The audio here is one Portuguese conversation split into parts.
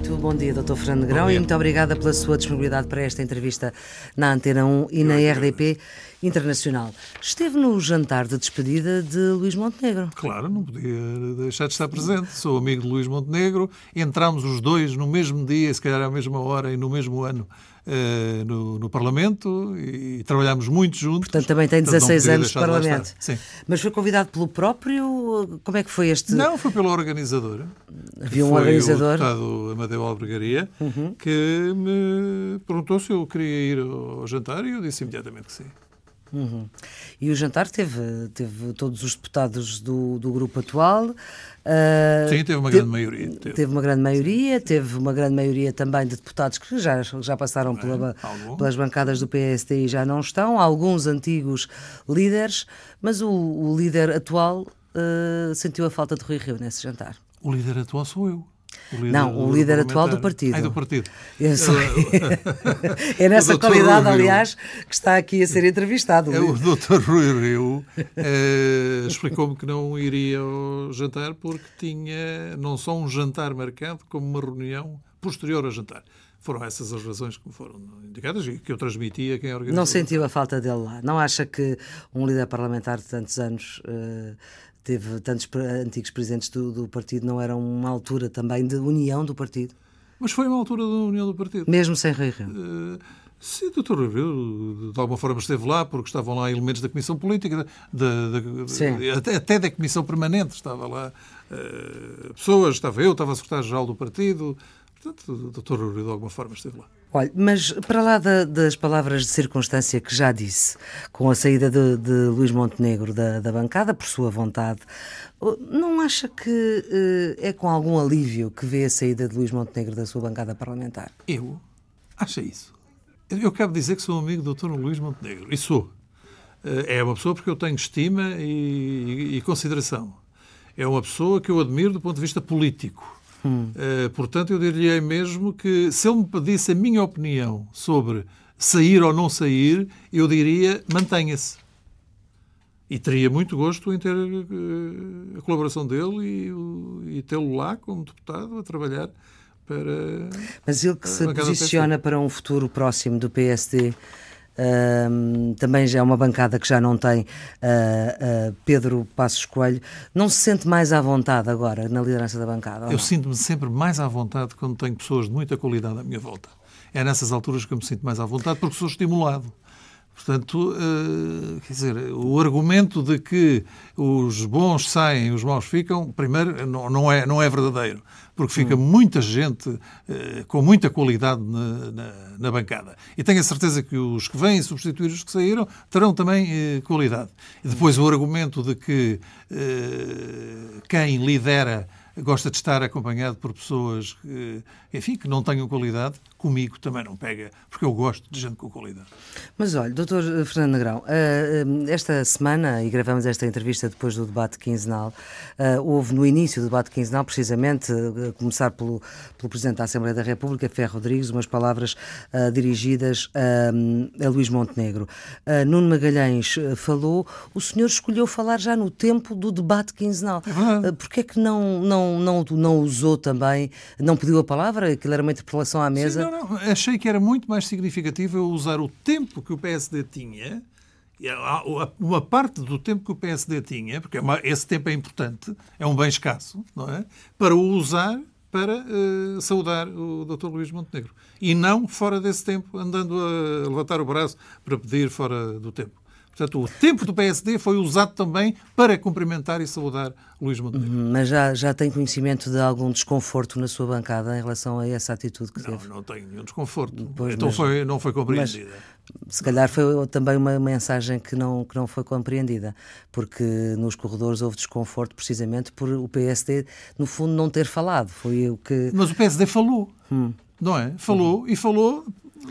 Muito bom dia, Dr. Fernando Grão, e muito obrigada pela sua disponibilidade para esta entrevista na Antena 1 e na RDP Internacional. Esteve no jantar de despedida de Luís Montenegro. Claro, não podia deixar de estar presente. Sou amigo de Luís Montenegro. Entramos os dois no mesmo dia, se calhar à mesma hora e no mesmo ano uh, no, no, Parlamento e trabalhámos muito juntos. Portanto, também tem 16 anos de Parlamento. Sim. Mas foi convidado pelo próprio? Como é que foi este? Não, foi pela organizadora. Havia um organizador? O deputado Amadeu Albergaria uhum. que me perguntou se eu queria ir ao jantar e eu disse imediatamente que sim. Uhum. E o jantar teve, teve todos os deputados do, do grupo atual. Uh, Sim, teve uma grande maioria. Teve. teve. uma grande maioria, teve uma grande maioria também de deputados que já, já passaram pela, pelas bancadas do PSD e já não estão, alguns antigos líderes, mas o, o líder atual uh, sentiu a falta de Rui Rio nesse jantar. O líder atual sou eu. O não, o líder atual do partido. Ah, do partido. é nessa qualidade, aliás, que está aqui a ser entrevistado. É, o Dr. Rui Rio eh, explicou-me que não iria ao jantar porque tinha não só um jantar marcado, como uma reunião posterior ao jantar. Foram essas as razões que me foram indicadas e que eu transmiti a quem organizou. Não sentiu a falta dele lá? Não acha que um líder parlamentar de tantos anos uh, teve tantos antigos presidentes do, do, partido, não era uma altura também de união do partido? Mas foi uma altura da união do partido. Mesmo sem Rui Rio? Uh, sim, o Dr. Rui Rio, de alguma forma esteve lá, porque estavam lá elementos da Comissão Política, da, da, até, até, da Comissão Permanente estava lá uh, pessoas, estava eu, estava a secretário-geral do partido, portanto, o Dr. Rui Rio, de alguma forma esteve lá. Olha, mas para lá da, das palavras de circunstância que já disse, com a saída de, de Luís Montenegro da, da, bancada, por sua vontade, não acha que uh, é com algum alívio que vê a saída de Luís Montenegro da sua bancada parlamentar? Eu? Acha isso? Eu quero dizer que sou amigo do Dr. Luís Montenegro, e sou. Uh, é uma pessoa porque eu tenho estima e, e, e consideração. É uma pessoa que eu admiro do ponto de vista político Hum. Uh, portanto, eu diria mesmo que se ele me pedisse a minha opinião sobre sair ou não sair, eu diria mantenha-se. E teria muito gosto em ter uh, a colaboração dele e, e tê-lo lá como deputado a trabalhar para. Mas ele que se posiciona para um futuro próximo do PSD Uh, também já é uma bancada que já não tem uh, uh, Pedro Passos Coelho. Não se sente mais à vontade agora na liderança da bancada? Eu sinto-me sempre mais à vontade quando tenho pessoas de muita qualidade à minha volta. É nessas alturas que eu me sinto mais à vontade porque sou estimulado. Portanto, uh, quer dizer, o argumento de que os bons saem e os maus ficam, primeiro, não, é, não é verdadeiro, porque fica hum. muita gente uh, com muita qualidade na, na, na, bancada. E tenho a certeza que os que vêm substituir os que saíram terão também uh, qualidade. E depois o argumento de que quem lidera gosta de estar acompanhado por pessoas que, enfim, que não tenham qualidade, comigo também não pega, porque eu gosto de gente com qualidade. Mas olha, doutor Fernando Negrão, eh, eh, esta semana, e gravamos esta entrevista depois do debate quinzenal, eh, houve no início do debate quinzenal, precisamente, a começar pelo, pelo Presidente da Assembleia da República, Ferro Rodrigues, umas palavras dirigidas a, a Luís Montenegro. Nuno Magalhães falou, o senhor escolheu falar já no tempo do debate quinzenal. É Porquê é que não, não, não, não usou também, não pediu a palavra? Aquilo era uma interpelação à mesa? Sim, não, não. Achei que era muito mais significativo eu usar o tempo que o PSD tinha, uma parte do tempo que o PSD tinha, porque é esse tempo é importante, é um bem escasso, não é? Para o usar para uh, saudar o Dr. Luís Montenegro. E não fora desse tempo, andando a levantar o braço para pedir fora do tempo. Portanto, o tempo do PSD foi usado também para cumprimentar e saudar Luís Montenegro. Uhum, mas já, já tem conhecimento de algum desconforto na sua bancada em relação a essa atitude que não, teve? Não, não tenho nenhum desconforto. Pois, então mas, foi, não foi compreendida. Mas, se calhar foi também uma mensagem que não, que não foi compreendida, porque nos corredores houve desconforto precisamente por o PSD, no fundo, não ter falado. Foi o que... Mas o PSD falou. Hum não é? Falou hum. e falou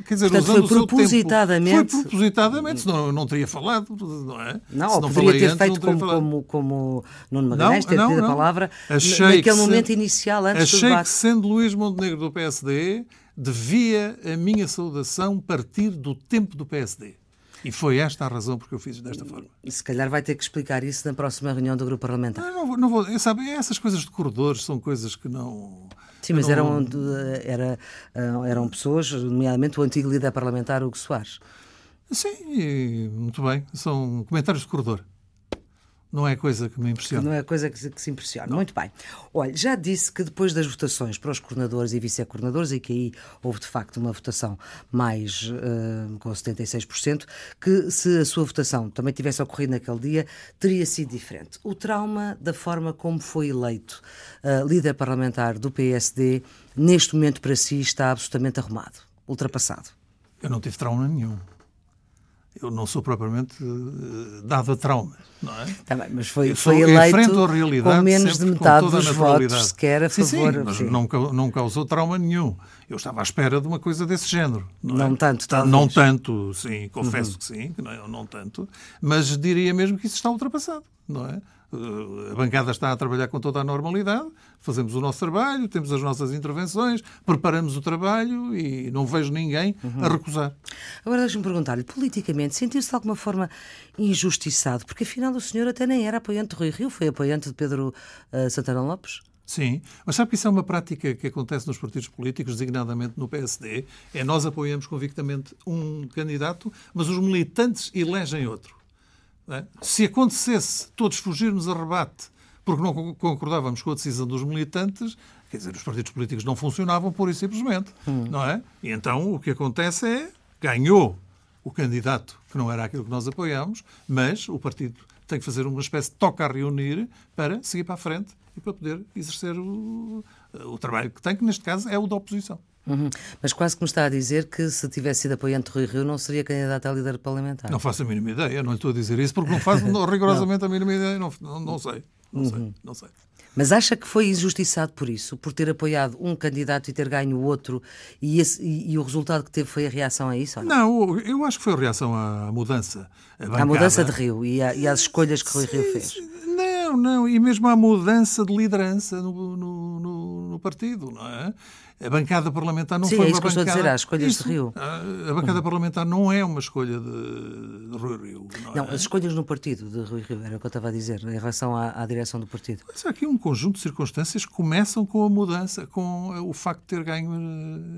Quer dizer, Portanto, usando foi propositadamente. Foi propositadamente, senão eu não teria falado, não é? Não, ou poderia ter antes, feito como, como, como Nuno Magalhães, ter tido a palavra achei naquele momento sendo, inicial, antes achei do debate. que, sendo Luís Montenegro do PSD, devia a minha saudação partir do tempo do PSD. E foi esta a razão porque eu fiz desta forma. E se calhar vai ter que explicar isso na próxima reunião do grupo parlamentar. Não, não vou, não vou sabe, essas coisas de corredores são coisas que não Sim, mas eram, era, eram pessoas, nomeadamente o antigo líder parlamentar Hugo Soares. Sim, muito bem. São comentários de corredor. Não é coisa que me impressiona. Não é coisa que se, que se impressiona. Não. Muito bem. Olha, já disse que depois das votações para os coordenadores e vice-coordenadores, e que aí houve de facto uma votação mais uh, com 76%, que se a sua votação também tivesse ocorrido naquele dia, teria sido diferente. O trauma da forma como foi eleito uh, líder parlamentar do PSD, neste momento para si está absolutamente arrumado, ultrapassado. Eu não tive trauma nenhum eu não sou propriamente uh, dado a traumas, não é? Tá bem, mas foi, foi eleito com menos de metade dos votos sequer a sim, favor. Sim, mas sim. Não, não causou trauma nenhum. Eu estava à espera de uma coisa desse género. Não, não é? tanto, talvez. Não tanto, sim, confesso uhum. que sim, que não, não tanto, mas diria mesmo que isso está ultrapassado, não é? A bancada está a trabalhar com toda a normalidade, fazemos o nosso trabalho, temos as nossas intervenções, preparamos o trabalho e não vejo ninguém uhum. a recusar. Agora deixe-me perguntar-lhe, politicamente, sentiu-se de alguma forma injustiçado? Porque afinal o senhor até nem era apoiante de Rui Rio, foi apoiante de Pedro uh, Santana Lopes? Sim, mas sabe que isso é uma prática que acontece nos partidos políticos, designadamente no PSD. É nós apoiamos convictamente um candidato, mas os militantes elegem outro. É? Se acontecesse todos fugirmos a rebate porque não concordávamos com a decisão dos militantes, quer dizer, os partidos políticos não funcionavam pura e simplesmente, hum. não é? E então o que acontece é ganhou o candidato que não era aquilo que nós apoiámos, mas o partido tem que fazer uma espécie de toca a reunir para seguir para a frente e para poder exercer o, o trabalho que tem, que neste caso é o da oposição. Uhum. Mas quase que me está a dizer que se tivesse sido apoiante de Rui Rio não seria candidato a líder parlamentar. Não faço a mínima ideia, não lhe estou a dizer isso porque não faço rigorosamente a mínima ideia, não, não, não sei. Não uhum. sei, não sei. Mas acha que foi injustiçado por isso, por ter apoiado um candidato e ter ganho o outro, e, esse, e, e o resultado que teve foi a reação a isso? Não? não, eu acho que foi a reação à mudança. À mudança de Rio e, a, e às escolhas que Rui Rio fez. Não, não, e mesmo à mudança de liderança no, no, no, no partido, não é? A bancada parlamentar não Sim, foi é uma bancada... Sim, estou a dizer, as escolhas Isso, de Rio. A, bancada parlamentar não é uma escolha de, de Rui Rio. Não, não é? as escolhas no partido de Rui Rio, era o que eu estava a dizer, em relação à, à direção do partido. Mas há aqui um conjunto de circunstâncias que começam com a mudança, com o facto de ter ganho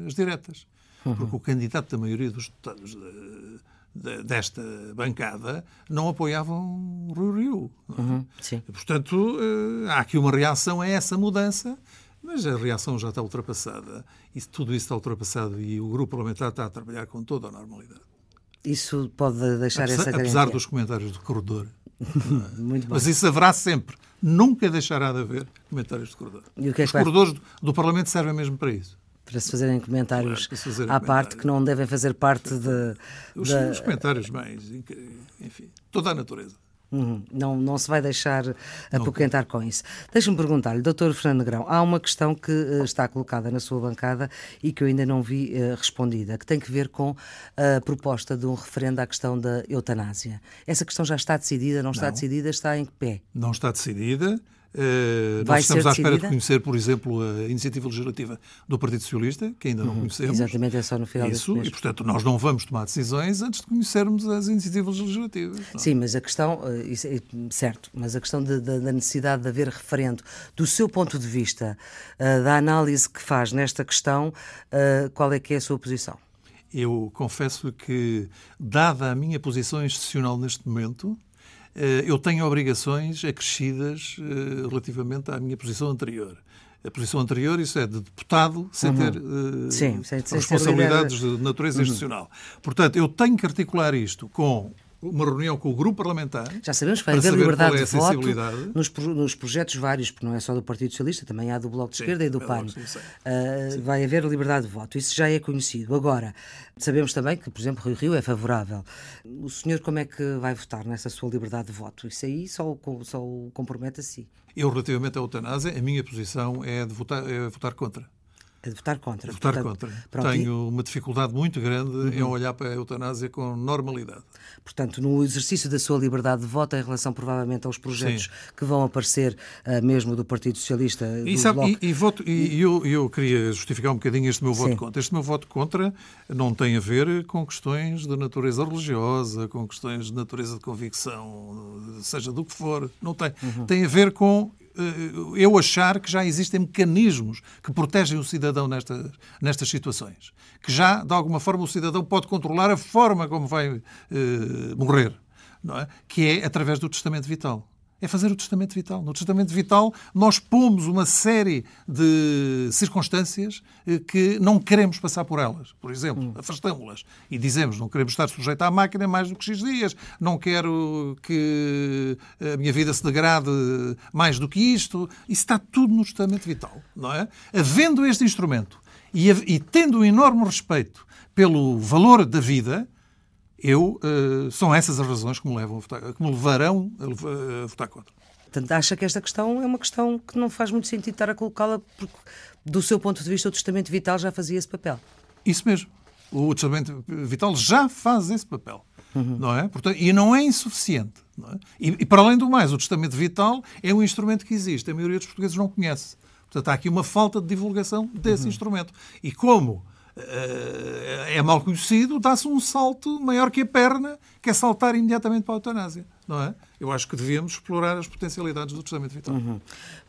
as diretas. Uhum. Porque o candidato da maioria dos deputados de, de, desta bancada não apoiavam Rui Rio. É? Uhum. Portanto, eh, há aqui uma reação a essa mudança mas a reação já está ultrapassada. E tudo isso está ultrapassado e o grupo parlamentar está a trabalhar com toda a normalidade. Isso pode deixar apesar, essa garantia. Apesar dos comentários do corredor. Muito bom. Mas isso haverá sempre. Nunca deixará de haver comentários de corredor. E o que é que Os vai... corredores do, do Parlamento servem mesmo para isso para se fazerem comentários claro, fazerem à parte que não devem fazer parte de. Os, os comentários mais. Enfim, toda a natureza. Uhum. Não, não se vai deixar apoquentar com isso. Deixa-me perguntar-lhe, doutor Fernando Grão, há uma questão que uh, está colocada na sua bancada e que eu ainda não vi uh, respondida, que tem que ver com a proposta de um referendo à questão da eutanásia. Essa questão já está decidida, não está não. decidida, está em que pé? Não está decidida. Uh, nós estamos à espera de conhecer, por exemplo, a iniciativa legislativa do Partido Socialista, que ainda não uhum, conhecemos. Exatamente, é só no final Isso. E, portanto, nós não vamos tomar decisões antes de conhecermos as iniciativas legislativas. Não? Sim, mas a questão, eh, isso é certo, mas a questão de, de, da necessidade de haver referendo, do seu ponto de vista, uh, da análise que faz nesta questão, uh, qual é que é a sua posição? Eu confesso que, dada a minha posição institucional neste momento, eu tenho obrigações acrescidas eh, relativamente à minha posição anterior. A posição anterior, isso é de deputado, sem uhum. ter uh, Sim, sem, sem responsabilidades de natureza uhum. institucional. Portanto, eu tenho que articular isto com uma reunião com o grupo parlamentar. Já sabemos que vai haver liberdade é de voto nos, nos, projetos vários, porque não é só do Partido Socialista, também há do Bloco de sim, Esquerda e do é PAN. Uh, vai haver liberdade de voto, isso já é conhecido. Agora, sabemos também que, por exemplo, Rio Rio é favorável. O senhor como é que vai votar nessa sua liberdade de voto? Isso aí só, só o compromete a si. Eu, relativamente à eutanásia, a minha posição é de votar, é votar contra. De votar contra. De votar Portanto, contra. Pronto, Tenho uma dificuldade muito grande uhum. em olhar para a eutanásia com normalidade. Portanto, no exercício da sua liberdade de voto, em relação provavelmente aos projetos Sim. que vão aparecer uh, mesmo do Partido Socialista. E, sabe, e, e, voto, e, e eu, eu queria justificar um bocadinho este meu voto Sim. contra. Este meu voto contra não tem a ver com questões de natureza religiosa, com questões de natureza de convicção, seja do que for. Não tem. Uhum. Tem a ver com eu achar que já existem mecanismos que protegem o cidadão nestas, nestas situações. Que já, de alguma forma, o cidadão pode controlar a forma como vai uh, morrer. Não é? Que é através do testamento vital é fazer o testamento vital. No testamento vital, nós pomos uma série de circunstâncias eh, que não queremos passar por elas. Por exemplo, hum. afastamos-las e dizemos não queremos estar sujeito à máquina mais do que X dias, não quero que a minha vida se degrade mais do que isto. Isso está tudo no testamento vital, não é? Havendo este instrumento e, e tendo um enorme respeito pelo valor da vida, eu, uh, são essas as razões que me, levam votar, que me levarão a, votar contra. Portanto, acha que esta questão é uma questão que não faz muito sentido estar a colocá-la, porque, do seu ponto de vista, o testamento vital já fazia esse papel? Isso mesmo. O testamento vital já faz esse papel. Uhum. Não é? Portanto, e não é insuficiente. Não é? E, e, para além do mais, o testamento vital é um instrumento que existe. A maioria dos portugueses não conhece. Portanto, há aqui uma falta de divulgação desse uhum. instrumento. E como eh, é mal conhecido, dá-se um salto maior que a perna, que é saltar imediatamente para a eutanásia. Não é? Eu acho que devíamos explorar as potencialidades do testamento vital. Uhum.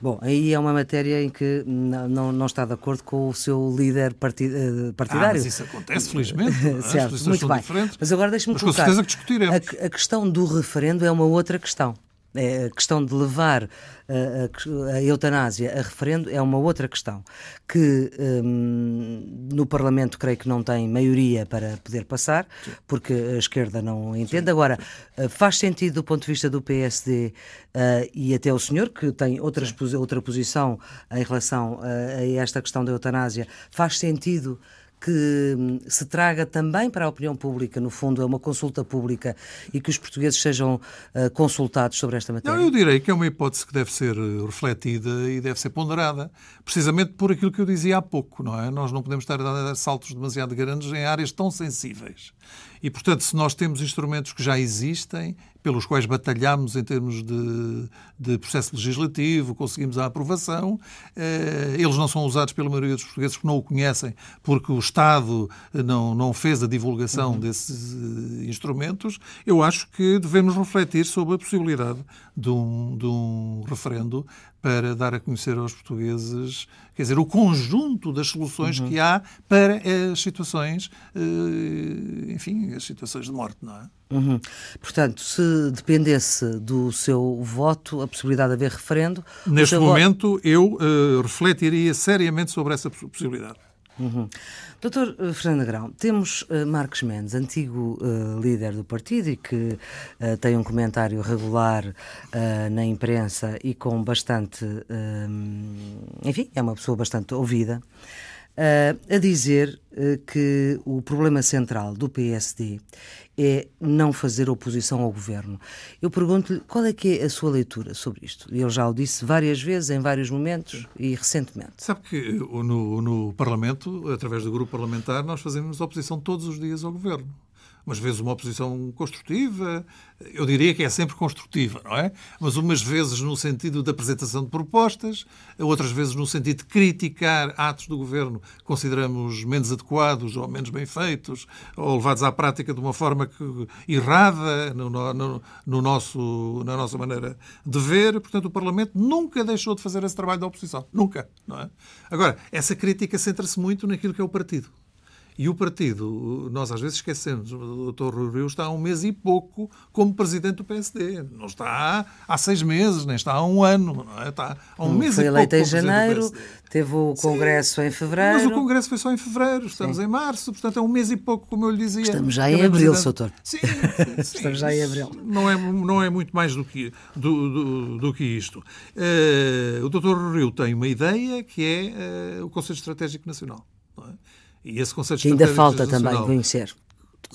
Bom, aí é uma matéria em que não, não está de acordo com o seu líder eh, partidário. Ah, mas isso acontece, felizmente. certo, muito bem. Diferentes, mas agora deixe-me colocar. Com certeza que discutiremos. A, a questão do referendo é uma outra questão. É, a questão de levar a, a, a, eutanásia a referendo é uma outra questão que um, no Parlamento creio que não tem maioria para poder passar, porque a esquerda não entende. Sim. Agora, eh, faz sentido do ponto de vista do PSD uh, eh, e até o senhor, que tem outras, outra posição em relação a, a esta questão da eutanásia, faz sentido que hum, se traga também para a opinião pública, no fundo, é uma consulta pública e que os portugueses sejam uh, consultados sobre esta matéria? Não, eu direi que é uma hipótese que deve ser eh, refletida e deve ser ponderada, precisamente por aquilo que eu dizia há pouco, não é? Nós não podemos estar a dar saltos demasiado grandes em áreas tão sensíveis. E, portanto, se nós temos instrumentos que já existem, pelos quais batalhamos em termos de, de processo legislativo, conseguimos a aprovação, eh, eles não são usados pela maioria dos portugueses porque não o conhecem, porque o Estado não, não fez a divulgação uhum. desses eh, instrumentos, eu acho que devemos refletir sobre a possibilidade de um, de um referendo para dar a conhecer aos portugueses, quer dizer, o conjunto das soluções uhum. que há para as situações, eh, enfim, as situações de morte, não é? Uhum. Portanto, se dependesse do seu voto, a possibilidade de haver referendo. Neste momento, voto... eu uh, refletiria seriamente sobre essa possibilidade. Uhum. Doutor eh, Fernando Grão, temos uh, Marcos Mendes, antigo uh, líder do partido e que uh, tem um comentário regular na imprensa e com bastante. enfim, é uma pessoa bastante ouvida. a dizer que o problema central do PSD é não fazer oposição ao governo. Eu pergunto-lhe qual é que é a sua leitura sobre isto. Ele já o disse várias vezes, em vários momentos e recentemente. Sabe que no, no Parlamento, através do grupo parlamentar, nós fazemos oposição todos os dias ao governo umas vezes uma oposição construtiva, eu diria que é sempre construtiva, não é? Mas umas vezes no sentido da apresentação de propostas, outras vezes no sentido de criticar atos do governo que consideramos menos adequados ou menos bem feitos, ou levados à prática de uma forma que, errada no, no, no nosso, na nossa maneira de ver. Portanto, o Parlamento nunca deixou de fazer esse trabalho da oposição. Nunca, não é? Agora, essa crítica centra-se muito naquilo que é o partido. E o partido, nós às vezes esquecemos, o Dr. Rui Rio está há um mês e pouco como presidente do PSD. Não está há seis meses, nem está há um ano. Não é? Está há um hum, mês foi e pouco. Foi eleito em janeiro, teve o Congresso Sim, em fevereiro. Mas o Congresso foi só em fevereiro, estamos Sim. em março, portanto é um mês e pouco, como eu lhe dizia. Estamos já em abril, doutor. Sim, estamos já em abril. Não é, não é muito mais do que, do, do, do que isto. Uh, o Dr. Rio tem uma ideia que é uh, o Conselho Estratégico Nacional. E esse conceito que ainda falta também conhecer.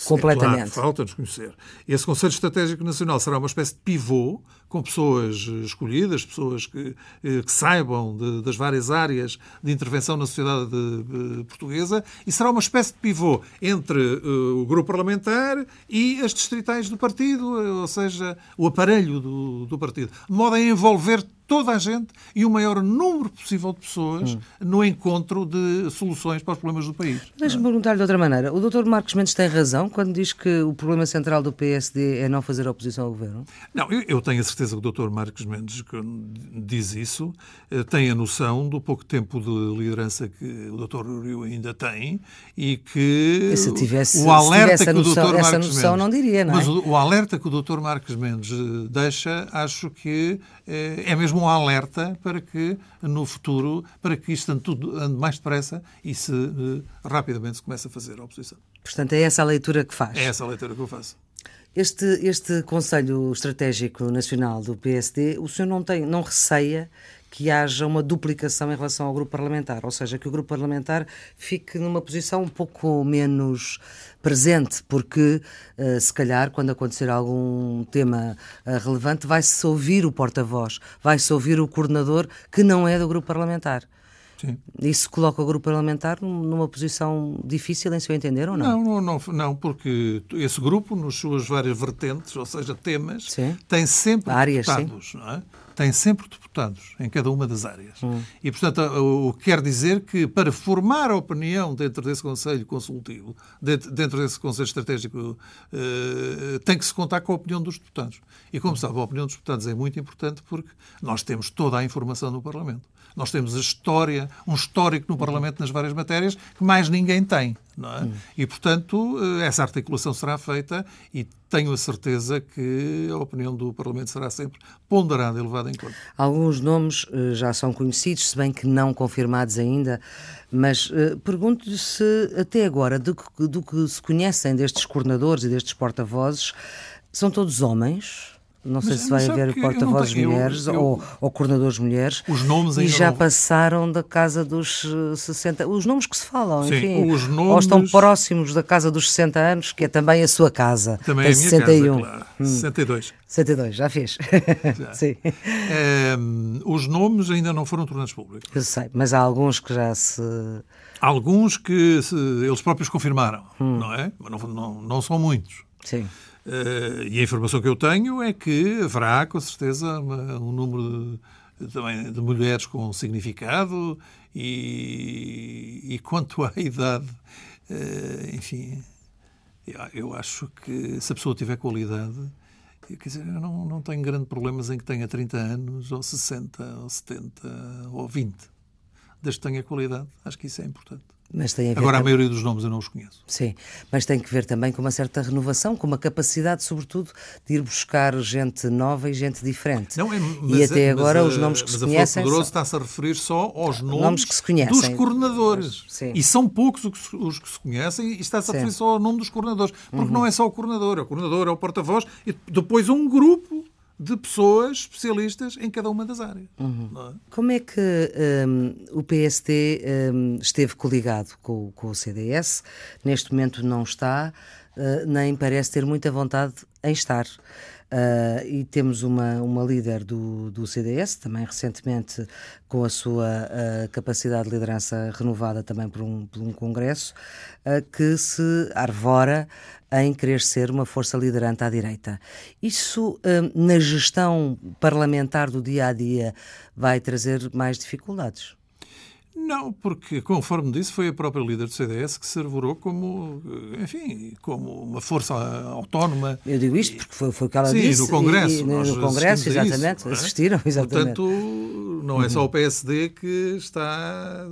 Completamente. Claro, falta-nos conhecer. Esse Conselho Estratégico Nacional será uma espécie de pivô com pessoas escolhidas, pessoas que, eh, que saibam de, das várias áreas de intervenção na sociedade de, de, portuguesa e será uma espécie de pivô entre uh, o grupo parlamentar e as distritais do partido, ou seja, o aparelho do, do partido, de modo a envolver toda a gente e o maior número possível de pessoas hum. no encontro de soluções para os problemas do país. Deixa-me perguntar-lhe de outra maneira. O doutor Marcos Mendes tem razão quando diz que o problema central do PSD é não fazer oposição ao governo? Não, eu, eu tenho a certeza que o doutor Marcos Mendes diz isso, eh, tem a noção do pouco tempo de liderança que o doutor Uriu ainda tem e que se tivesse, o alerta se tivesse que o doutor Marcos noção, Mendes, não diria, não é? Mas o, o alerta que o doutor Marcos Mendes eh, deixa, acho que é, é mesmo um alerta para que no futuro, para que isto ande, tudo, ande mais depressa e se uh, rapidamente se comece a fazer a oposição. Portanto, é essa a leitura que faz. É essa a leitura que eu faço. Este, este Conselho Estratégico Nacional do PSD, o senhor não, tem, não receia que haja uma duplicação em relação ao grupo parlamentar, ou seja, que o grupo parlamentar fique numa posição um pouco menos presente, porque uh, se calhar quando acontecer algum tema uh, relevante vai-se ouvir o porta-voz, vai-se ouvir o coordenador que não é do grupo parlamentar. Sim. Isso coloca o grupo parlamentar numa posição difícil, em seu entender, ou não? Não, não, não, porque esse grupo, nas suas várias vertentes, ou seja, temas, sim. tem sempre Áreas, deputados, sim. não é? Tem sempre deputados em cada uma das áreas. Hum. E, portanto, o que quer dizer que para formar a opinião dentro desse Conselho Consultivo, dentro desse Conselho Estratégico, eh, tem que se contar com a opinião dos deputados. E, como sabe, a opinião dos deputados é muito importante porque nós temos toda a informação no Parlamento. Nós temos a história, um histórico no Parlamento nas várias matérias que mais ninguém tem. É? E, portanto, eh, essa articulação será feita e tenho a certeza que a opinião do Parlamento será sempre ponderada e levada em conta. Alguns nomes eh, já são conhecidos, se bem que não confirmados ainda, mas uh, pergunto-lhe se até agora, do que, do que se conhecem destes coordenadores e destes porta-vozes, são todos homens? Não sei mas, se vai haver porta-vozes mulheres eu, eu, ou, ou coordenadores mulheres. Os nomes E já não... passaram da casa dos 60. Eh, os nomes que se falam, Sim, enfim. Os nomes... Ou estão próximos da casa dos 60 anos, que é também a sua casa. Também é a minha 61. casa, claro. Hum. 62. 62, já fez. Já. Sim. É, os nomes ainda não foram tornados públicos. Eu sei, mas há alguns que já se. Alguns que se, eles próprios confirmaram, hum. não é? Não, não, não são muitos. Sim. Uh, e a informação que eu tenho é que haverá, com certeza, um número de, também de mulheres com significado e, e quanto à idade, uh, enfim, eu, eu, acho que se a pessoa tiver qualidade, quer dizer, eu não, não tenho grandes problemas em que tenha 30 anos, ou 60, ou 70, ou 20. Desde que tenha qualidade, acho que isso é importante. Mas tem a ver Agora, a maioria dos nomes eu não os conheço. Sim, mas tem que ver também com uma certa renovação, com uma capacidade, sobretudo, de ir buscar gente nova e gente diferente. Não, é, e até é, agora os nomes que se conhecem. Mas a está-se a referir só aos nomes, nomes que se conhecem. dos coordenadores. Sim. E são poucos os que se conhecem e está-se a referir só ao nome dos coordenadores. Porque uhum. não é só o coordenador, é o coordenador, é o porta-voz e depois um grupo de pessoas especialistas em cada uma das áreas. Uhum. É? Como é que um, o PSD um, esteve coligado com, com, o CDS? Neste momento não está, uh, nem parece ter muita vontade em estar. Uh, e temos uma, uma líder do, do CDS, também recentemente com a sua uh, capacidade de liderança renovada também por um, por um congresso, uh, que se arvora em querer ser uma força liderante à direita. Isso, na gestão parlamentar do dia a dia, vai trazer mais dificuldades? Não, porque, conforme disse, foi a própria líder do CDS que se arvorou como, enfim, como uma força autónoma. Eu digo isto porque foi, foi o que ela Sim, disse. no Congresso. E, no Congresso, exatamente. Isso, é? Assistiram, exatamente. Portanto, não é só o PSD que está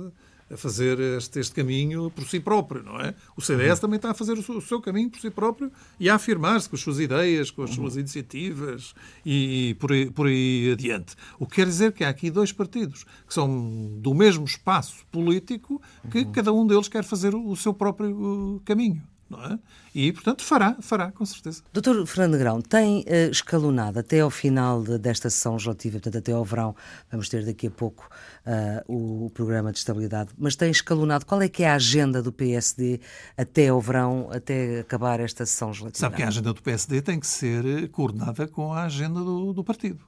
a fazer este, este, caminho por si próprio, não é? O CDS uhum. também está a fazer o seu, o seu, caminho por si próprio e a afirmar-se com as suas ideias, com as uhum. suas iniciativas e, e por, aí, por, aí, adiante. O que quer dizer que há aqui dois partidos que são do mesmo espaço político que uhum. cada um deles quer fazer o, o seu próprio uh, caminho. É? E, portanto, fará, fará, com certeza. Doutor Fernando Grão, tem uh, escalonado até ao final de, desta sessão legislativa, portanto, até ao verão, vamos ter daqui a pouco uh, o, o, programa de estabilidade, mas tem escalonado, qual é que é a agenda do PSD até ao verão, até acabar esta sessão legislativa? Sabe que a agenda do PSD tem que ser coordenada com a agenda do, do partido.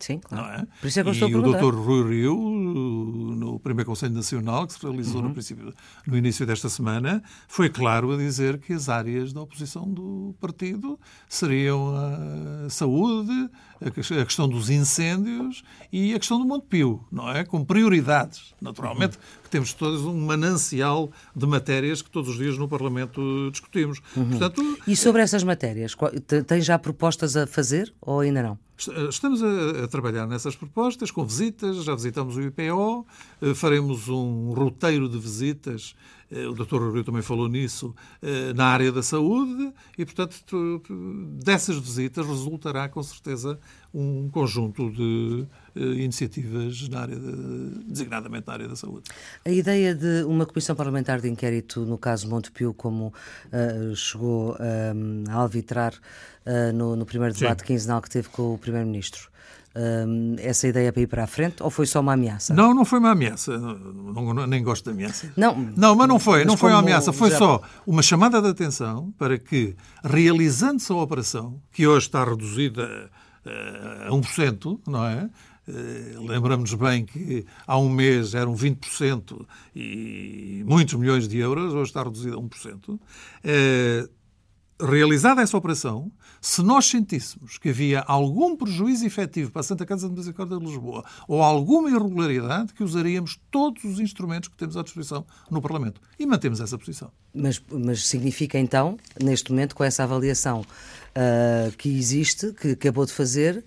Sim, claro. É? Por isso é que eu e estou a o. Dr. Rui Rio, no primeiro Conselho Nacional, que se realizou Uhum. no, princípio, no início desta semana, foi claro a dizer que as áreas da oposição do partido seriam a saúde, a que- a questão dos incêndios e a questão do Montepio, não é? Com prioridades, naturalmente, Uhum. que temos todos um manancial de matérias que todos os dias no Parlamento discutimos. Uhum. Portanto, E sobre essas matérias, tem já propostas a fazer ou ainda não? Est- Estamos a, trabalhar nessas propostas, com visitas, já visitamos o IPO, eh, faremos um roteiro de visitas, eh, o Dr. Rio também falou nisso, eh, na área da saúde, e, portanto, dessas visitas resultará, com certeza, um conjunto de eh, iniciativas na área de- designadamente na área da saúde. A ideia de uma comissão parlamentar de inquérito no caso Montepio, como ah, chegou ah, a albitrar ah, no, no primeiro debate quinzenal que teve com o Primeiro-Ministro, ah, essa ideia para ir para a frente ou foi só uma ameaça? Não, não foi uma ameaça. Não- não- nem gosto de ameaças. Não, Não, mas não foi. mas não foi uma ameaça. Foi já- só uma chamada de atenção para que, realizando-se a operação, que hoje está reduzida eh, a 1%, não é? Eh, Lembramos bem que há um mês eram 20% e muitos milhões de euros, hoje está reduzida a 1%. Realizada essa operação, se nós sentíssemos que havia algum prejuízo efetivo para a Santa Casa de Misericórdia de Lisboa ou alguma irregularidade, que usaríamos todos os instrumentos que temos à disposição no Parlamento. E mantemos essa posição. Mas, mas significa então, neste momento, com essa avaliação ah, que existe, que acabou de fazer,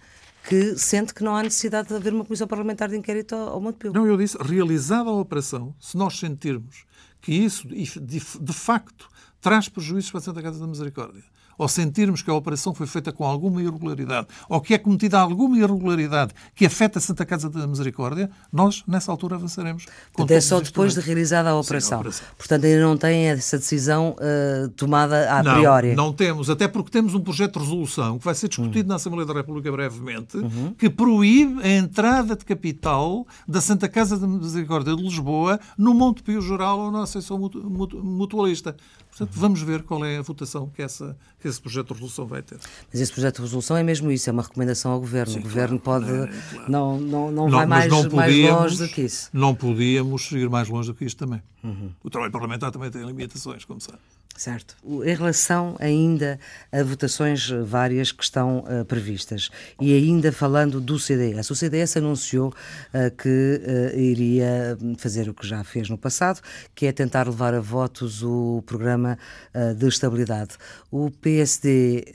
que sente que não há necessidade de haver uma comissão parlamentar de inquérito ao, Montepio? Não, eu disse, realizada a operação, se nós sentirmos que isso, de facto, traz prejuízos para a Santa Casa da Misericórdia, ou sentirmos que a operação foi feita com alguma irregularidade, ou que é cometida alguma irregularidade que afeta a Santa Casa da Misericórdia, nós, nessa altura, avançaremos. é todos só depois de realizada a Sim, a operação. operação. Portanto, ainda não tem essa decisão ah, tomada a priori. não temos, até porque temos um projeto de resolução que vai ser discutido na Assembleia da República brevemente, que proíbe a entrada de capital da Santa Casa de Misericórdia de Lisboa no Montepio Geral ou na Associação Mutu- Mutu- Mutualista. Portanto, vamos ver qual é a votação que, essa, que esse projeto de resolução vai ter. Mas esse projeto de resolução é mesmo isso, é uma recomendação ao Governo. o Governo pode. É, claro. Não, não, não, Não, vai mais, não mais podíamos- longe do que isso. Não podíamos ir mais longe do que isto também. Uhum. O trabalho parlamentar também tem limitações, como sabe. Certo. Em relação ainda a votações eh, várias que estão eh, previstas e ainda falando do CDS, o CDS anunciou eh, que eh, iria fazer o que já fez no passado, que é tentar levar a votos o programa de estabilidade. O PSD,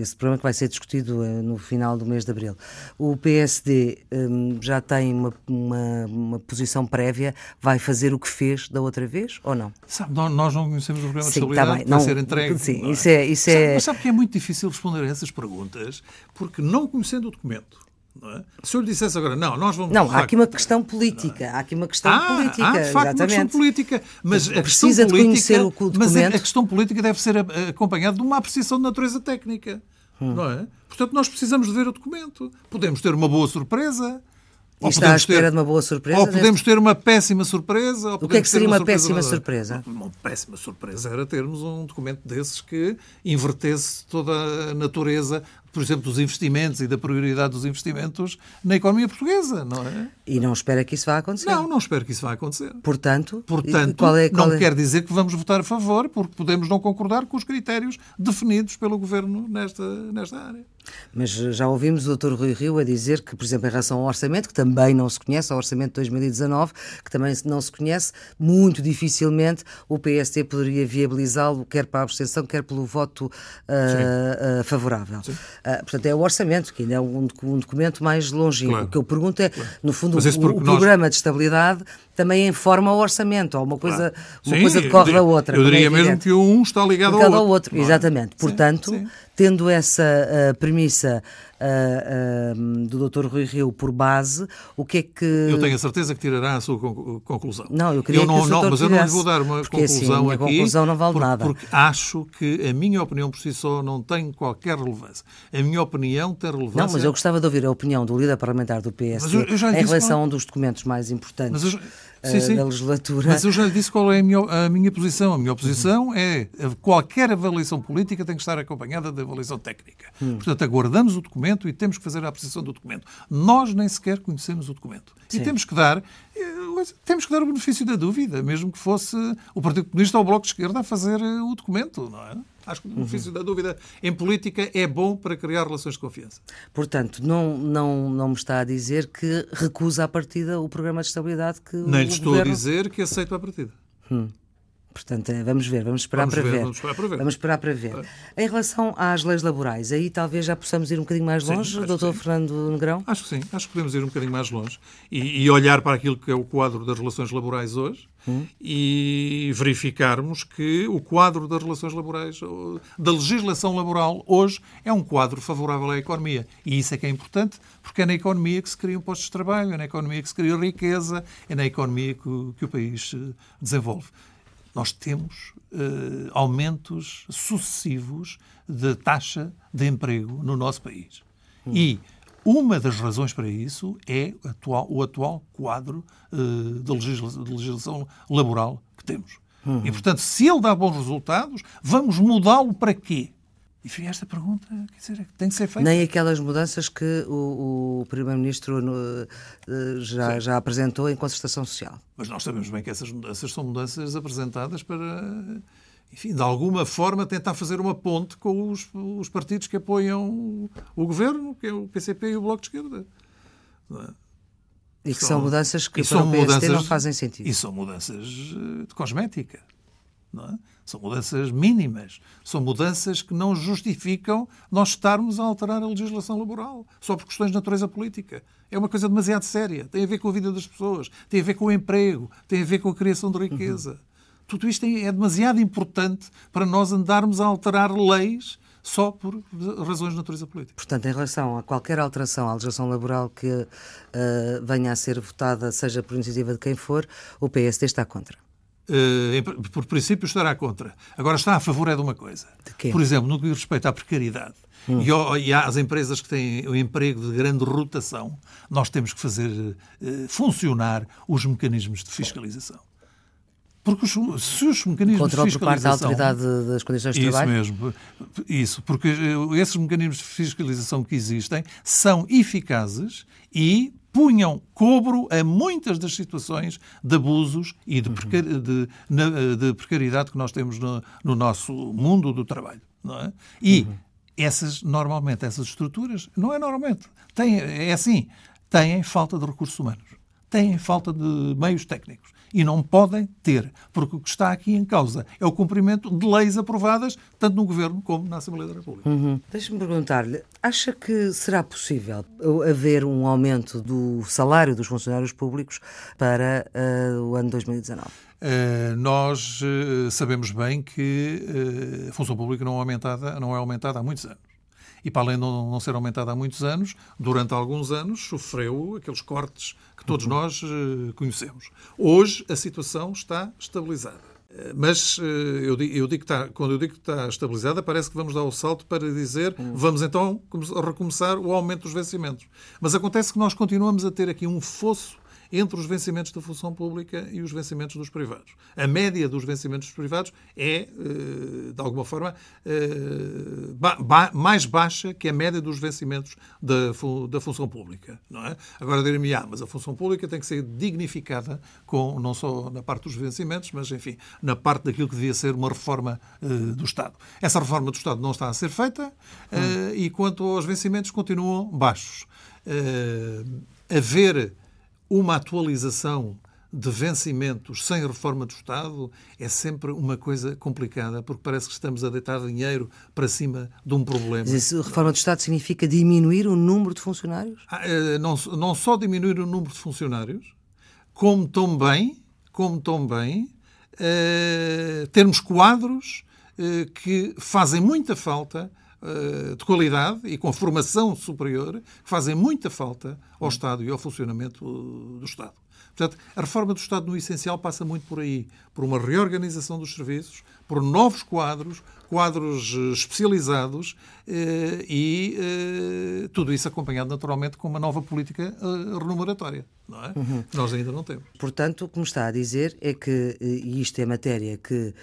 esse programa que vai ser discutido no final do mês de abril, o PSD eh, já tem uma, uma, uma posição prévia, vai fazer o que fez da outra vez ou não? Sabe, nó- nós não conhecemos o programa de Sim, tá bem. Não- ser entregue. sim, não isso é- isso Sabe- é- Mas sabe que é muito difícil responder a essas perguntas, porque não conhecendo o documento. não é? Se eu lhe dissesse agora, não, nós vamos. Não, de há aqui uma questão política. Há aqui uma questão Ah, política. há, de facto, uma questão exatamente. política. Mas a questão Precisa de política, conhecer o Mas a, a questão política deve ser acompanhada de uma apreciação de natureza técnica. Hum. Não é? Portanto, nós precisamos de ver o documento. Podemos ter uma boa surpresa. E está à espera de uma boa surpresa Ou neste- podemos ter uma péssima surpresa. ou O que é que ter seria uma surpresa péssima nada. surpresa? Uma péssima surpresa era termos um documento desses que invertesse toda a natureza, por exemplo, dos investimentos e da prioridade dos investimentos na economia portuguesa, não é? E não espera que isso vá acontecer. Não, não espero que isso vá acontecer. Portanto, Portanto, qual é, qual não é- quer dizer que vamos votar a favor, porque podemos não concordar com os critérios definidos pelo Governo nesta, nesta área. Mas já ouvimos o Dr. Rui Rio a dizer que, por exemplo, em relação ao orçamento, que também não se conhece, ao orçamento de 2019, que também não se conhece, muito dificilmente o PSD poderia viabilizá-lo, quer para a abstenção, quer pelo voto ah, ah, favorável. Ah, portanto, é o orçamento, que ainda é um, um documento mais longínquo. Claro. O que eu pergunto é, no fundo, o, o nós- programa de estabilidade também informa o orçamento, ou uma coisa, uma Sim, coisa decorre da outra. Eu é diria mesmo evidente. que um está ligado, ligado ao outro. é? exatamente. Sim, Portanto, sim. Tendo essa ah, premissa ah, do Dr. Rui Rio por base, o que é que. Eu tenho a certeza que tirará a sua conclu- conclusão. Não, eu queria não, que o não, Mas eu não lhe vou dar uma porque, assim, conclusão a minha aqui. conclusão não vale porque, nada. Porque acho que a minha opinião por si só não tem qualquer relevância. A minha opinião tem relevância. Não, mas eu gostava de ouvir a opinião do líder parlamentar do eu- eu lhe em relação a um dos documentos mais importantes Sim, sim. da legislatura. Mas eu já lhe disse qual é a minha, a minha posição. A minha posição é qualquer avaliação política tem que estar acompanhada de avaliação técnica. Hum. Portanto, aguardamos o documento, documento e temos que fazer a apreciação do documento. Nós nem sequer conhecemos o documento. Sim. E temos que dar eh, temos que dar o benefício da dúvida, mesmo que fosse o Partido Comunista ou o Bloco de Esquerda a fazer eh, o documento, não é? Acho que o benefício uhum. da dúvida em política é bom para criar relações de confiança. Portanto, não, não, não me está a dizer que recusa a partida o programa de estabilidade que Nem lhe estou governo... a dizer que aceito a partida. Hum. Portanto, é, vamos ver, vamos esperar, vamos para, ver, ver. Vamos esperar para ver. Vamos esperar para ver. É. Em relação às leis laborais, aí talvez já possamos ir um bocadinho mais longe, sim, doutor Fernando Negrão? Acho que sim, acho que podemos ir um bocadinho mais longe e, e olhar para aquilo que é o quadro das relações laborais hoje hum. e verificarmos que o quadro das relações laborais, da legislação laboral hoje, é um quadro favorável à economia. E isso é que é importante, porque é na economia que se criam postos de trabalho, é na economia que se cria riqueza, é na economia que, que o país eh, desenvolve nós temos uh, aumentos sucessivos de taxa de emprego no nosso país. Hum. E uma das razões para isso é atual, o atual quadro uh, de, legislação, de, legislação, laboral que temos. Hum. E, portanto, se ele dá bons resultados, vamos mudá-lo para quê? Enfim, esta pergunta quer dizer, tem que ser feita. Nem aquelas mudanças que o, o Primeiro-Ministro eh, já, já apresentou em concertação social. Mas nós sabemos bem que essas mudanças são mudanças apresentadas para, enfim, de alguma forma tentar fazer uma ponte com os, os partidos que apoiam o governo, que é o PCP e o Bloco de Esquerda. É? E que são, são, mudanças que para o PSD mudanças, não fazem sentido. E são mudanças eh, de cosmética. Não é? São mudanças mínimas. São mudanças que não justificam nós estarmos a alterar a legislação laboral só por questões de natureza política. É uma coisa demasiado séria. Tem a ver com a vida das pessoas, tem a ver com o emprego, tem a ver com a criação de riqueza. Uhum. Tudo isto é demasiado importante para nós andarmos a alterar leis só por razões de natureza política. Portanto, em relação a qualquer alteração à legislação laboral que uh, venha a ser votada, seja por iniciativa de quem for, o PSD está contra. Eh, por princípio, estará contra. Agora, está a favor é de uma coisa. De por exemplo, no que diz respeito à precariedade hum. e às empresas que têm o emprego de grande rotação, nós temos que fazer uh, funcionar os mecanismos de fiscalização. Porque os, se os mecanismos Controle de fiscalização... por parte da autoridade das condições de isso trabalho? Isso mesmo. Isso. Porque eh, esses mecanismos de fiscalização que existem são eficazes e punham cobro a muitas das situações de abusos e de, precar... de, de precariedade que nós temos no, no, nosso mundo do trabalho. É? E uhum. essas, normalmente, essas estruturas, não é normalmente, têm, é assim, têm falta de recursos humanos, têm falta de meios técnicos e não podem ter, porque o que está aqui em causa é o cumprimento de leis aprovadas, tanto no Governo como na Assembleia da República. Uhum. Deixe-me perguntar-lhe, acha que será possível haver um aumento do salário dos funcionários públicos para uh, o ano 2019? Uh, eh, nós uh, sabemos bem que a função pública não é, aumentada, não é aumentada há muitos anos e para além de não ser aumentada há muitos anos, durante alguns anos sofreu aqueles cortes que todos nós eh, conhecemos. Hoje a situação está estabilizada. Eh, mas eh, eu digo, eu digo que está, quando eu digo que está estabilizada, parece que vamos dar o salto para dizer vamos então recomeçar o aumento dos vencimentos. Mas acontece que nós continuamos a ter aqui um fosso entre os vencimentos da função pública e os vencimentos dos privados. A média dos vencimentos dos privados é, eh, de alguma forma, eh, mais baixa que a média dos vencimentos da, da função pública. Não é? Agora direi-me, ah, mas a função pública tem que ser dignificada com, não só na parte dos vencimentos, mas, enfim, na parte daquilo que devia ser uma reforma eh, do Estado. Essa reforma do Estado não está a ser feita hum. e, quanto aos vencimentos, continuam baixos. haver uma atualização de vencimentos sem reforma do Estado é sempre uma coisa complicada, porque parece que estamos a deitar dinheiro para cima de um problema. Mas reforma do Estado significa diminuir o número de funcionários? Ah, eh, não, não só diminuir o número de funcionários, como também, como também uh, termos quadros uh, que fazem muita falta eh, de qualidade e com formação superior que fazem muita falta ao Estado e ao funcionamento do Estado. Portanto, a reforma do Estado no essencial passa muito por aí, por uma reorganização dos serviços, por novos quadros, quadros eh, especializados eh, e eh, tudo isso acompanhado naturalmente com uma nova política remuneratória, não é? Uhum. Que nós ainda não temos. Portanto, o que me está a dizer é que, e isto é matéria que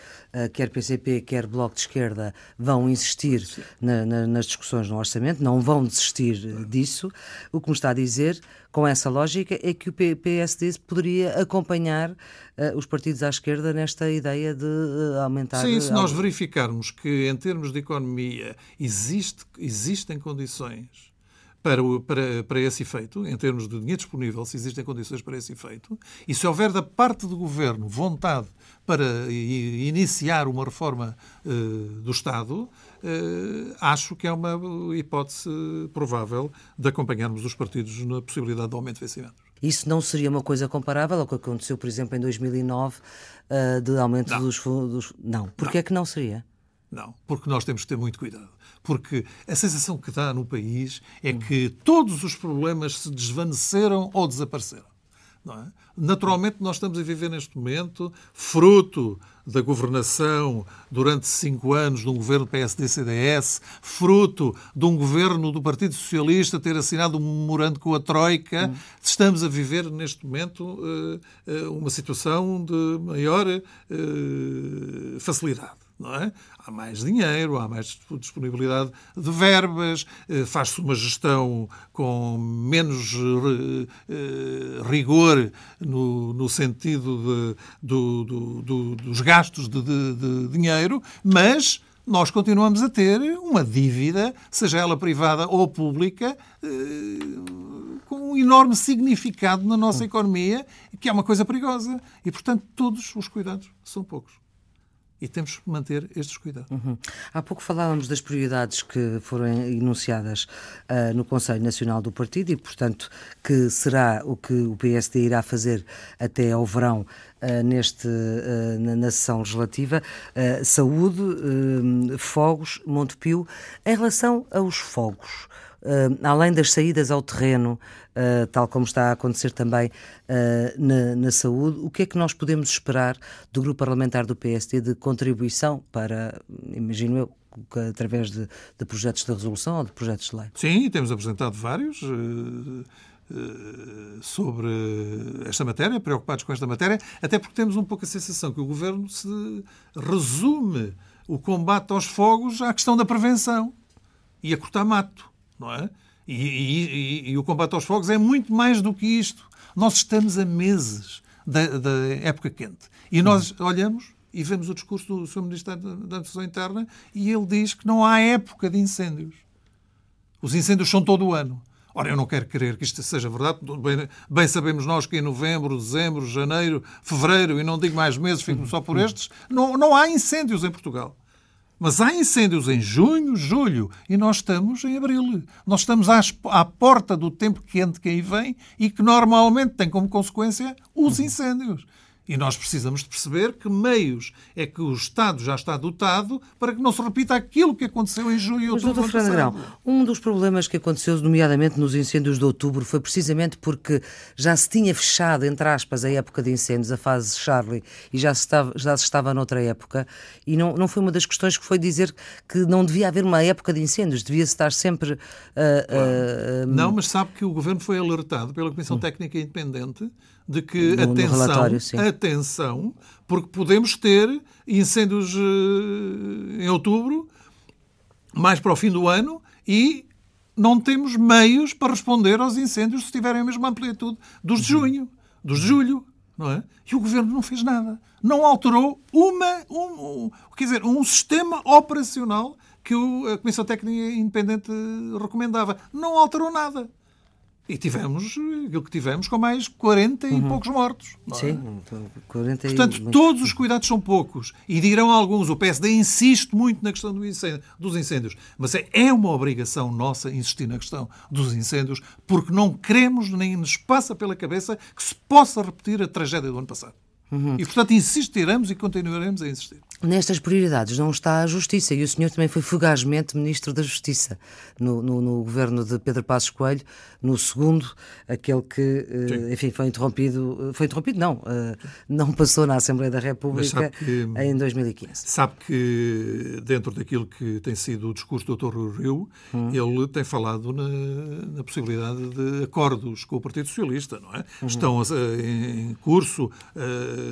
quer PCP, quer Bloco de Esquerda vão insistir na, na, nas discussões no orçamento, não vão desistir disso. O que me está a dizer, com essa lógica, é que o PSD poderia acompanhar os partidos à esquerda nesta ideia de aumentar. Sim, se nós verificarmos que, em termos de economia, existe, existem condições para, para, para esse efeito, em termos de dinheiro disponível, se existem condições para esse efeito, e se houver da parte do governo vontade para iniciar uma reforma uh, do Estado, uh, acho que é uma hipótese provável de acompanharmos os partidos na possibilidade de aumento de vencimentos. Isso não seria uma coisa comparável ao que aconteceu, por exemplo, em 2009, uh, eh, de aumento não. dos fundos? Não. Porquê é que não seria? Não, porque nós temos que ter muito cuidado. Porque a sensação que dá no país é que todos os problemas se desvaneceram ou desapareceram. É? Naturalmente, nós estamos a viver neste momento, fruto da governação durante cinco anos de um governo PSD-CDS, fruto de um governo do Partido Socialista ter assinado um memorando com a Troika, hum. estamos a viver neste momento uh, uh, uma situação de maior uh, facilidade não é? Há mais dinheiro, há mais disponibilidade de verbas, eh, faz-se uma gestão com menos eh, eh, rigor no, no sentido de, do, do, do, dos gastos de, de, de dinheiro, mas nós continuamos a ter uma dívida, seja ela privada ou pública, com um enorme significado na nossa economia, que é uma coisa perigosa. E, portanto, todos os cuidados são poucos e temos que manter estes cuidados. Uhum. Há pouco falávamos das prioridades que foram enunciadas uh, no Conselho Nacional do Partido e, portanto, que será o que o PSD irá fazer até ao verão uh, neste, uh, na, na, sessão legislativa. saúde, fogos, Montepio. Em relação aos fogos, além das saídas ao terreno, uh, tal como está a acontecer também uh, na, na, saúde, o que é que nós podemos esperar do grupo parlamentar do PSD de contribuição para, imagino eu, através de, de projetos de resolução ou de projetos de lei? Sim, temos apresentado vários sobre esta matéria, preocupados com esta matéria, até porque temos um pouco a sensação que o governo se resume o combate aos fogos à questão da prevenção e a cortar mato não é? E, e, e, e, o combate aos fogos é muito mais do que isto. Nós estamos a meses da, da época quente. E nós olhamos e vemos o discurso do Sr. Ministro da Administração Interna e ele diz que não há época de incêndios. Os incêndios são todo o ano. Ora, eu não quero crer que isto seja verdade. Bem, bem, sabemos nós que em novembro, dezembro, janeiro, fevereiro, e não digo mais meses, fico só por estes, não, não há incêndios em Portugal. Mas há incêndios em junho, julho e nós estamos em abril. Nós estamos às, à porta do tempo quente que aí vem e que normalmente tem como consequência os incêndios. E nós precisamos de perceber que meios é que o Estado já está dotado para que não se repita aquilo que aconteceu em junho e outubro. Mas, Fernando Grão, um dos problemas que aconteceu, nomeadamente nos incêndios de outubro, foi precisamente porque já se tinha fechado, entre aspas, a época de incêndios, a fase Charlie, e já se estava, já se estava noutra época. E não, não foi uma das questões que foi dizer que não devia haver uma época de incêndios, devia estar sempre. Uh, uh, não, mas sabe que o Governo foi alertado pela Comissão hum. Técnica Independente de que no, atenção, no atenção, porque podemos ter incêndios eh, em outubro, mais para o fim do ano, e não temos meios para responder aos incêndios se tiverem a mesma amplitude dos de uhum. junho, dos de julho, não é? E o governo não fez nada. Não alterou uma, um, um quer dizer, um sistema operacional que a Comissão Técnica Independente recomendava. Não alterou nada. E tivemos aquilo que tivemos com mais 40 e uhum. poucos mortos. É? Sim, 40 Portanto, e... todos os cuidados são poucos. E dirão alguns, o PSD insiste muito na questão do incêndio, dos incêndios. Mas é, é uma obrigação nossa insistir na questão dos incêndios, porque não queremos, nem nos passa pela cabeça, que se possa repetir a tragédia do ano passado. Uhum. E, portanto, insistiremos e continuaremos a insistir. Nestas prioridades não está a Justiça e o senhor também foi fugazmente Ministro da Justiça no, no, no governo de Pedro Passos Coelho, no segundo, aquele que, uh, enfim, foi interrompido, foi interrompido não, uh, não passou na Assembleia da República que, em 2015. Sabe que dentro daquilo que tem sido o discurso do Dr. Rui Rio, hum. ele tem falado na, na, possibilidade de acordos com o Partido Socialista, não é? Uhum. Estão uh, em curso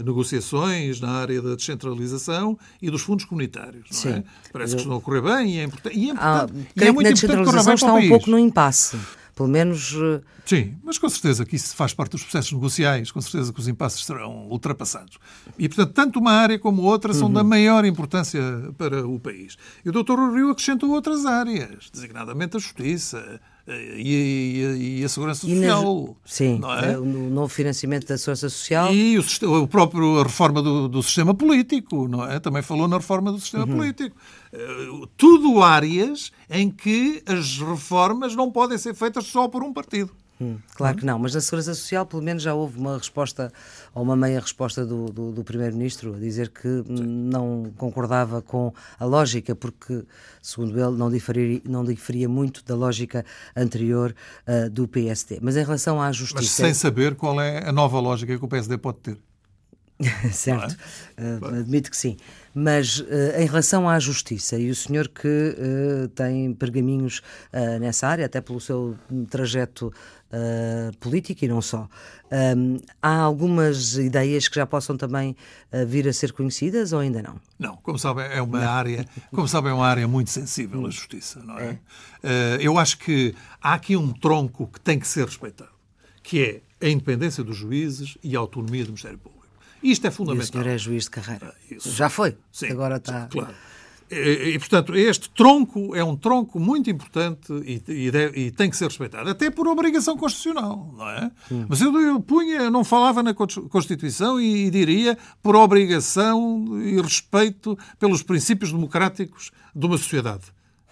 negociações na área da descentralização e dos fundos comunitários. Não Sim. é? Parece que estão a correr bem e é, import... e é importante. Ah, e é muito importante correr bem está um pouco no impasse. Pelo menos. Eh, Sim, mas com certeza que isso faz parte dos processos negociais, com certeza que os impasses serão ultrapassados. E, portanto, tanto uma área como outra são uhum. da maior importância para o país. E o Dr. Rio acrescentou outras áreas, designadamente a justiça, e, e, e, a Segurança Social. Nas, sim, é? o novo financiamento da Segurança Social. E o, o próprio a reforma do, do, sistema político, não é? Também falou na reforma do sistema uhum. político. Uh, tudo áreas em que as reformas não podem ser feitas só por um partido. Hum, claro que não, mas na Segurança Social pelo menos já houve uma resposta, ou uma meia resposta do, do, do Primeiro-Ministro, a dizer que Sim. não concordava com a lógica, porque, segundo ele, não diferia, não diferia muito da lógica anterior uh, do PSD. Mas em relação à justiça... Mas sem saber qual é a nova lógica que o PSD pode ter. certo, é? uh, admito que sim. Mas uh, em relação à justiça, e o senhor que uh, tem pergaminhos nessa área, até pelo seu trajeto político e não só, um, há algumas ideias que já possam também vir a ser conhecidas ou ainda não? Não, como sabem, é uma não. área, como sabem, é uma área muito sensível a justiça, não é? é. eu acho que há aqui um tronco que tem que ser respeitado, que é a independência dos juízes e a autonomia do Ministério Público. Isto é fundamental. E o senhor é juiz de carreira. Ah, isso. Já foi. Sim, agora está. Claro. E, e, portanto, este tronco é um tronco muito importante e, e, deve, e, tem que ser respeitado, até por obrigação constitucional, não é? Hum. Mas eu, eu punha, eu não falava na Constituição e, diria por obrigação e respeito pelos princípios democráticos de uma sociedade.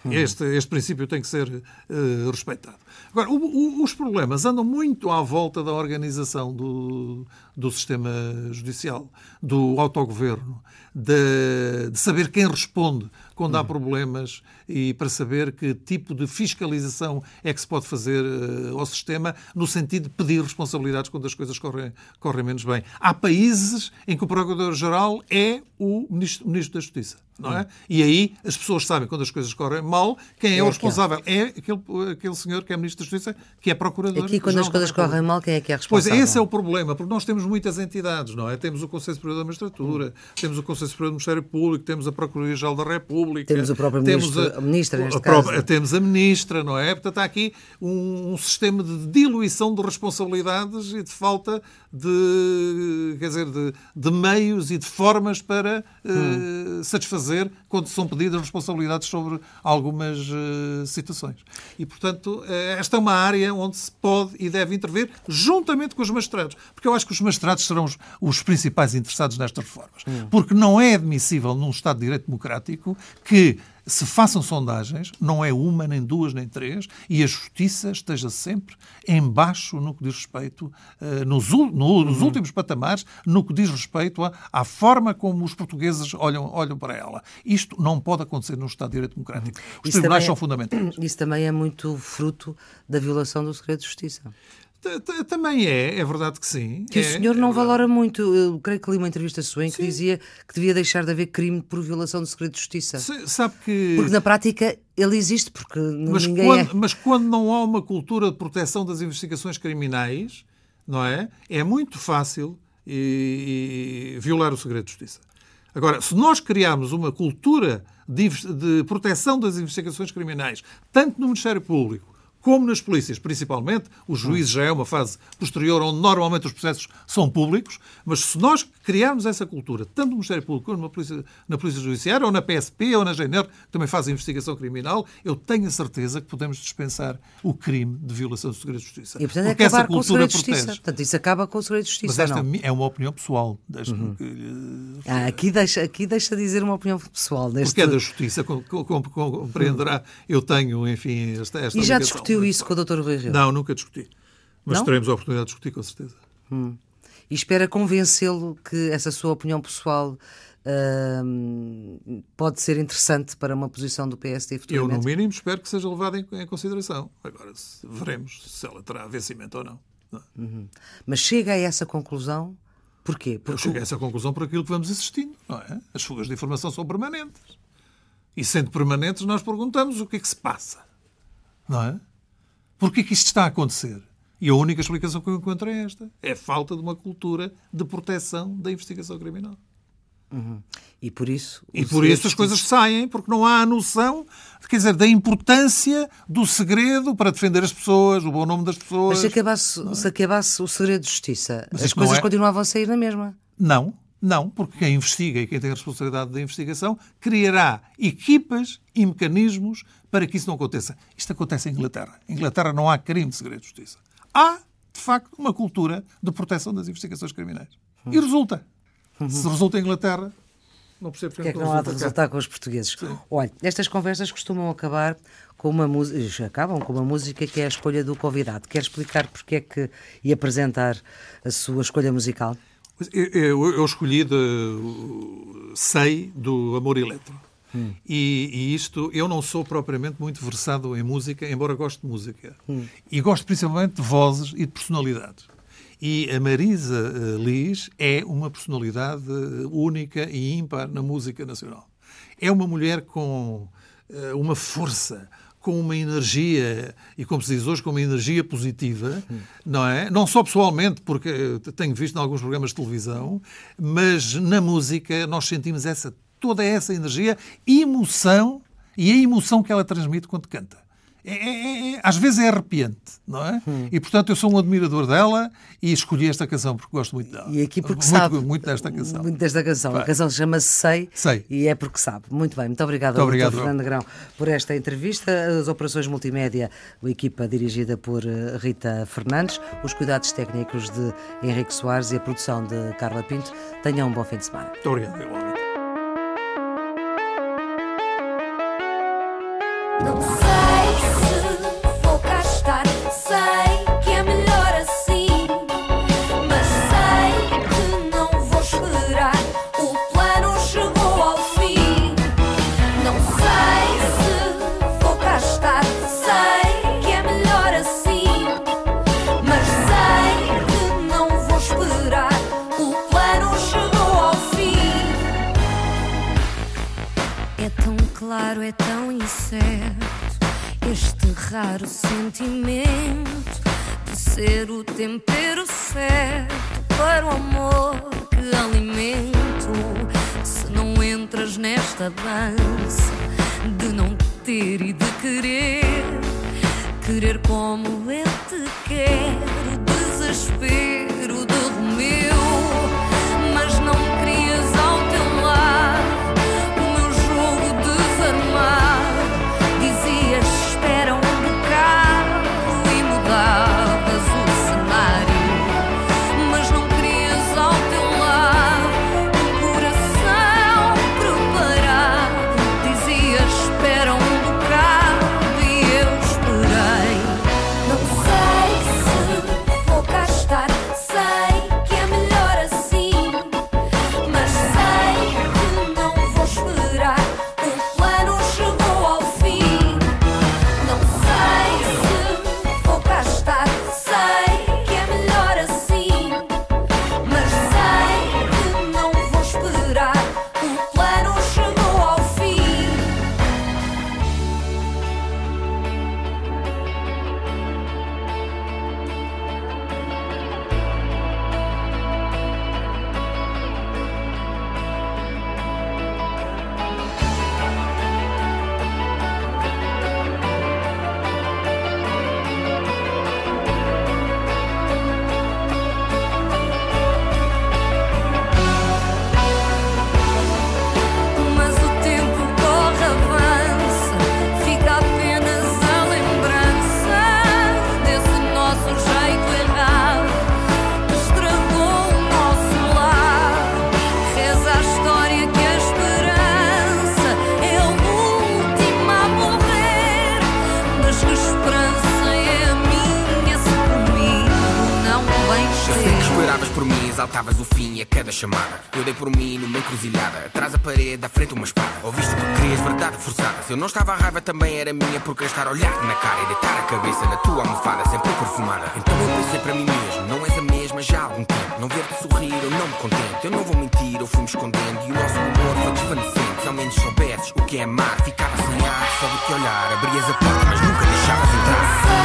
Hum. Este, este princípio tem que ser uh, respeitado. Agora, o, o, os problemas andam muito à volta da organização do, do sistema judicial, do autogoverno, de, de saber quem responde quando há hum. problemas e para saber que tipo de fiscalização é que se pode fazer uh, ao sistema no sentido de pedir responsabilidades quando as coisas correm, correm menos bem. Há países em que o Procurador-Geral é o Ministro, ministro da Justiça. Não é? Hum. E aí as pessoas sabem quando as coisas correm mal, quem é, é o responsável? É aquele, aquele senhor que é Ministro da Justiça, que é Procurador. Aqui, quando as coisas correm mal, quem é que é responsável? Pois esse é o problema, porque nós temos muitas entidades, não é? Temos o Conselho Superior da Magistratura, temos o Conselho Superior do Ministério Público, temos a Procuradoria-Geral da República. Temos o próprio Ministro, a, Ministra, neste a caso. temos a Ministra, não é? Portanto, há aqui um, um sistema de diluição de responsabilidades e de falta de, quer dizer, de, de meios e de formas para hum. uh, satisfazer quando são pedidas responsabilidades sobre algumas uh, situações. E, portanto, uh, esta é uma área onde se pode e deve intervir juntamente com os magistrados, porque eu acho que os magistrados serão os, os principais interessados nestas reformas. Hum. Porque não é admissível num Estado de Direito Democrático que se façam sondagens, não é uma, nem duas, nem três, e a justiça esteja sempre embaixo no que diz respeito, uh, nos, no, nos uhum. últimos patamares, no que diz respeito à, à, forma como os portugueses olham, olham para ela. Isto não pode acontecer num Estado de Direito Democrático. Os isso tribunais são é, fundamentais. Isso também é muito fruto da violação do segredo de justiça. Também é, é verdade que sim. Que é, o senhor não é valora muito. Eu creio que li uma entrevista sua em que sim. dizia que devia deixar de haver crime por violação do segredo de justiça. Se, sabe que. Porque na prática ele existe, porque mas ninguém. Quando, é... Mas quando não há uma cultura de proteção das investigações criminais, não é? É muito fácil e, e violar o segredo de justiça. Agora, se nós criarmos uma cultura de, de proteção das investigações criminais, tanto no Ministério Público como nas polícias, principalmente, os juízes já é uma fase posterior onde normalmente os processos são públicos, mas se nós criarmos essa cultura, tanto no Ministério Público como na Polícia, na polícia Judiciária, ou na PSP, ou na GNR, que também faz investigação criminal, eu tenho a certeza que podemos dispensar o crime de violação do segredo de justiça. E, portanto, é Porque acabar essa cultura com. Protege. Portanto, isso acaba com o segredo de justiça, Mas esta não? é uma opinião pessoal. Uhum. Que... Ah, aqui, deixa, aqui deixa dizer uma opinião pessoal. Deste... Porque é da justiça, compreenderá, eu tenho, enfim, esta, esta E já ligação discutiu isso com o Dr. Rui Rio? Não, nunca discuti. Mas não? teremos a oportunidade de discutir, com certeza. Hum. E espera convencê-lo que essa sua opinião pessoal uh, pode ser interessante para uma posição do PSD futuramente? Eu, no mínimo, espero que seja levada em, em consideração. Agora, se, veremos se ela terá vencimento ou não. não. É? Uhum. Mas chega a essa conclusão Porquê? Porque... Eu cheguei a essa conclusão por aquilo que vamos assistindo, não é? As fugas de informação são permanentes. E sendo permanentes, nós perguntamos o que é que se passa. Não é? Porquê que isto está a acontecer? E a única explicação que eu encontro é esta. É a falta de uma cultura de proteção da investigação criminal. Uhum. E por isso. E por isso as coisas saem, porque não há a noção, quer dizer, da importância do segredo para defender as pessoas, o bom nome das pessoas. Mas se acabasse, é? se acabasse o segredo de justiça, Mas as coisas é... continuavam a sair na mesma. Não, não, porque quem investiga e quem tem a responsabilidade da investigação criará equipas e mecanismos para que isso não aconteça. Isto acontece em Inglaterra. Em Inglaterra não há crime de segredo de justiça. Há, de facto, uma cultura de proteção das investigações criminais. E hum. resulta. Se resulta em Inglaterra, não percebo porque é que não há de resultar com os portugueses. Sim. Olha, estas conversas costumam acabar com uma música, acabam com uma música que é a escolha do convidado. Quer explicar porque é que e apresentar a sua escolha musical? Eu, eu, escolhi de Sei do Amor Eletro. Hum. E, e, isto, eu não sou propriamente muito versado em música, embora goste de música. Hum. E gosto principalmente de vozes e de personalidades. E a Marisa eh, Liz é uma personalidade eh, única e ímpar na música nacional. É uma mulher com eh, uma força, com uma energia, e como se diz hoje, com uma energia positiva, não é? Não só pessoalmente, porque tenho visto em alguns programas de televisão, mas na música nós sentimos essa, toda essa energia, emoção, e a emoção que ela transmite quando canta. É, é, é, é, às vezes é arrepiante, não é? Hum. E portanto eu sou um admirador dela e escolhi esta canção porque gosto muito dela. E aqui porque muito, sabe. Muito desta canção. Muito desta canção. Vai. A canção chama-se Sei, Sei e é porque sabe. Muito bem, muito obrigado, muito obrigado Fernando Grão, por esta entrevista. As operações multimédia, a equipa dirigida por eh, Rita Fernandes, os cuidados técnicos de Henrique Soares e a produção de Carla Pinto. Tenham um bom fim de semana. Muito obrigado, igualmente. Raro sentimento de ser o tempero certo para o amor que alimento. Se não entras nesta dança de não ter e de querer, querer como eu te quero, desespero Se eu não estava a raiva, também era minha por querer estar a olhar na cara e deitar a cabeça na tua almofada, sempre perfumada. Então eu pensei para mim mesmo, não és a mesma já há algum tempo. Não ver-te sorrir, eu não me contento. Eu não vou mentir, eu fui-me escondendo e o nosso amor foi desvanecendo. Se ao menos soubesses o que é amar, ficava sem ar, só de te olhar. Abrias a porta, mas nunca deixavas